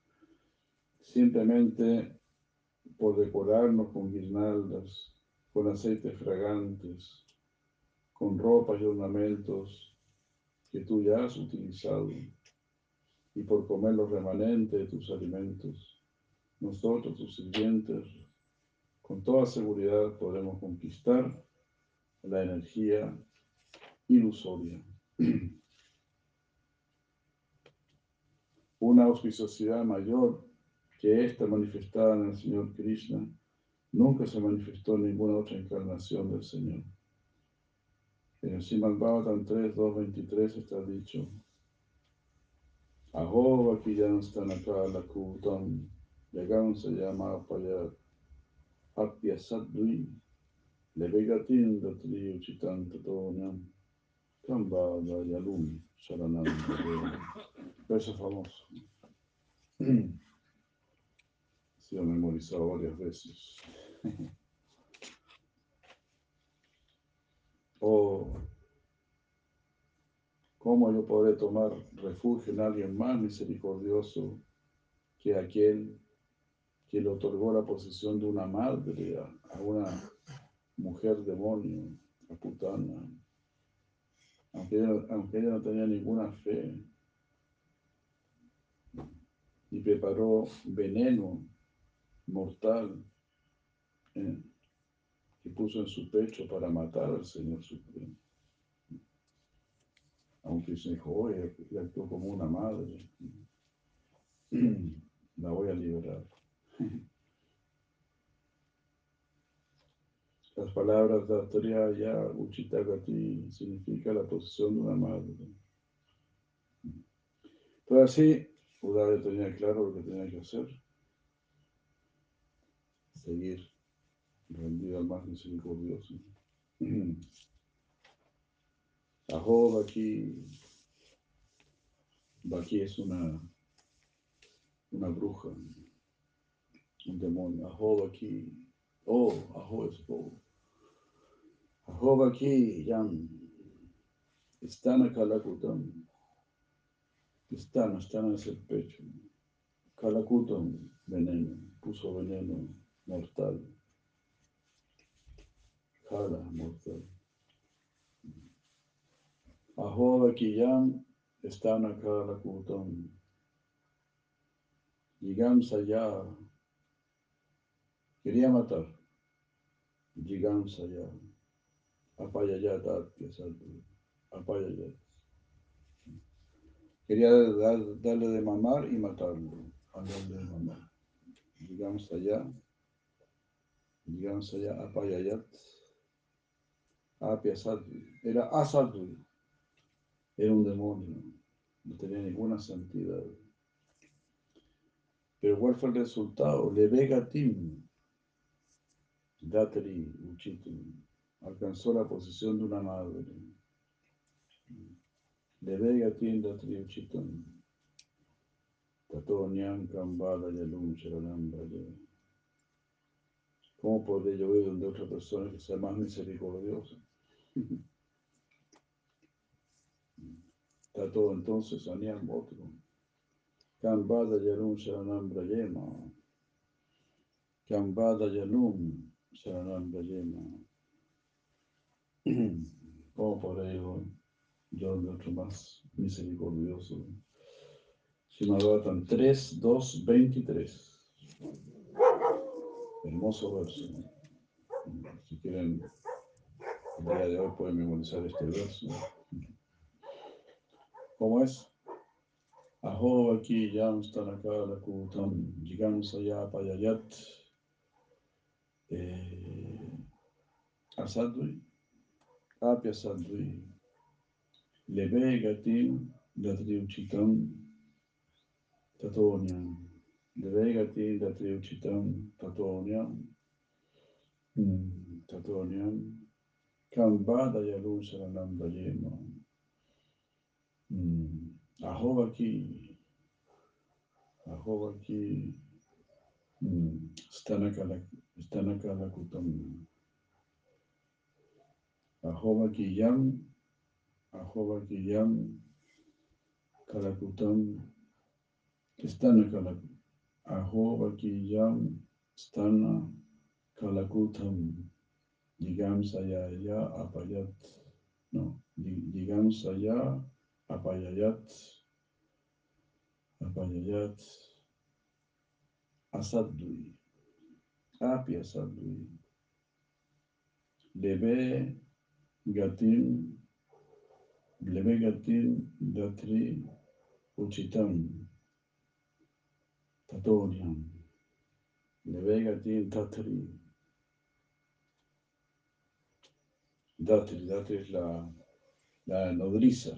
[SPEAKER 1] Simplemente por decorarnos con guirnaldas, con aceites fragantes, con ropas y ornamentos que tú ya has utilizado, y por comer los remanentes de tus alimentos, nosotros, tus sirvientes, con toda seguridad podremos conquistar la energía ilusoria. una auspiciosidad mayor que esta manifestada en el Señor Krishna nunca se manifestó en ninguna otra encarnación del Señor. En el Srimad Bhagavatam 3, 2, 23 está dicho Aho Vakiyanstanakala Kutam Yagam se llama Payat Apya Sadvi Levegatin Datri Uchitan Tatonyam Kamba Yalumi Sharanam Verso famoso. Ha sido memorizado varias veces. o cómo yo podré tomar refugio en alguien más misericordioso que aquel que le otorgó la posición de una madre a, una mujer demonio, a putana, aunque aunque ella no tenía ninguna fe, y preparó veneno mortal eh, que puso en su pecho para matar al Señor Supremo. Aunque se dijo, oye, actuó como una madre, la voy a liberar. Las palabras de Atria ya Uchitagati significa la posición de una madre. Pero así, Udaya tenía claro lo que tenía que hacer. Seguir rendido al más misericordioso. Ajo aquí, aquí es una, una bruja, un demonio. Ajo aquí, oh, Ajo es oh. Ahovaki Yam. Estana Kalakutam. Estana, Estana es el pecho Kalakutam veneno, puso veneno mortal. Kala mortal. Ahovaki Yam. Estana Kalakutam. Yigam Saya quería matar Yigam Saya Apayayat Apayayat. Quería darle de mamar y matarlo. Darle de mamar. Llegamos allá. Apayayat. Apiasatvi. Era Asatvi. Era un demonio. No tenía ninguna santidad. Pero ¿cuál fue el resultado? Le vegatim. Datri uchitum alcanzó la posición de una madre. De Vega tienda triuchitam. Tatonian Kambada Yalum Sharanam ¿Cómo podría yo ir donde otra persona que sea más misericordiosa? Tato entonces Aniam otro. Kambada Yalum Sharanam Brayema. Kambada Yalum ¿Cómo podré yo, yo de otro más misericordioso? Srimad 3, 2, 23. Hermoso verso. Si quieren, el día de hoy pueden memorizar este verso. ¿Cómo es? Aho aquí yam stanakala kutam jigam saya payayat eh, asadui Apya Sadvi, Leve Gatim Datriuchitam Tatonyam, Leve Gatim Datriuchitam Tatonyam, Tatonyam, Kambada Yalu Saranam Dayema, Ahovaki, Ahovaki, Stanakala Kutam. Ahova Kiyam, Ahova Kiyam, Kalakutam, Stana Kalakutam, Ahova Kiyam, Stana Kalakutam, Digam Sayaya Apayat, no, Digam Saya Apayayat, Apayayat, Asadui, Api Asadui, Leve Gatim, Leve Gatim Datri Uchitam Tatoriam. Leve Gatim Tatri. Datri, Datri es la, la nodriza,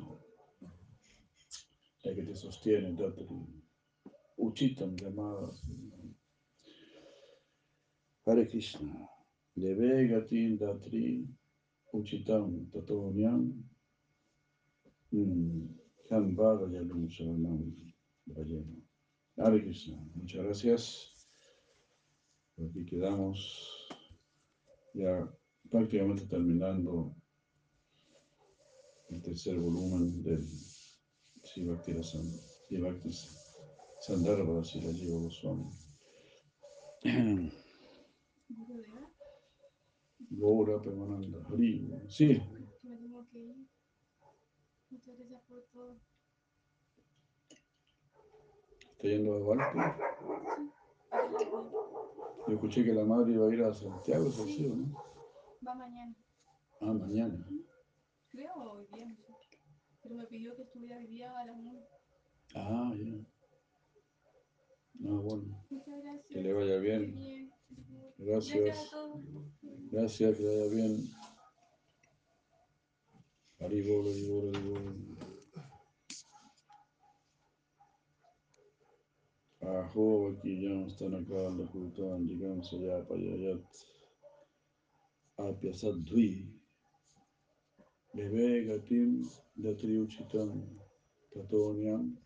[SPEAKER 1] la que te sostiene, Datri. Uchitam llamada. Hare Krishna. Leve Gatim Datri Uchitam Tatonyam Kambada Yalum Sharanam Brayema. Hare Krishna, muchas gracias. Aquí quedamos ya prácticamente terminando el tercer volumen del Sivakti Sandarbha Sila Jiva Goswami. Gora Pemananda, Hari. Sí.
[SPEAKER 2] Me tengo que ir. Muchas gracias por todo.
[SPEAKER 1] ¿Está yendo a Guadalajara? Yo escuché que la madre iba a ir a Santiago, ¿es así o no?
[SPEAKER 2] Va mañana.
[SPEAKER 1] Ah, mañana.
[SPEAKER 2] Creo hoy día. Pero me pidió que estuviera hoy día a las 9.
[SPEAKER 1] Ah, ya. Ah, bueno.
[SPEAKER 2] Muchas gracias.
[SPEAKER 1] Que le vaya bien.
[SPEAKER 2] Gracias
[SPEAKER 1] Gracias. que vaya bien. Haribol, haribol, haribol. Ajo, aquí ya están acá, la Jután, llegamos allá, Payayat, Apia Sadvi, Bebe, Gatim, Datriuchitam, Tatoniam,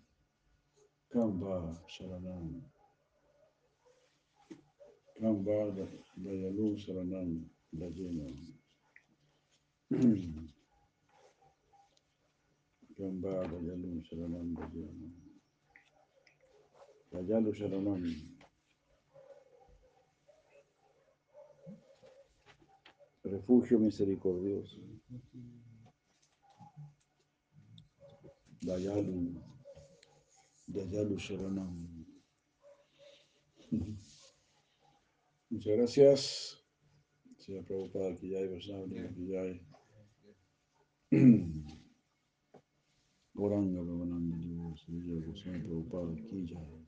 [SPEAKER 1] Kamba, Sharanam, Kamba, Dayalu, Sharanam, Dajena, Kamba, Dayalu, Sharanam, Dajena. Dayalu Sharanam. Refugio misericordioso. Dayalu. Dayalu Sharanam. Muchas gracias. Señor Prabhupada, que ya hay Vaishnava, que ya hay. Goranga, Bhavananda, Dios, Goswami Prabhupada, que ya.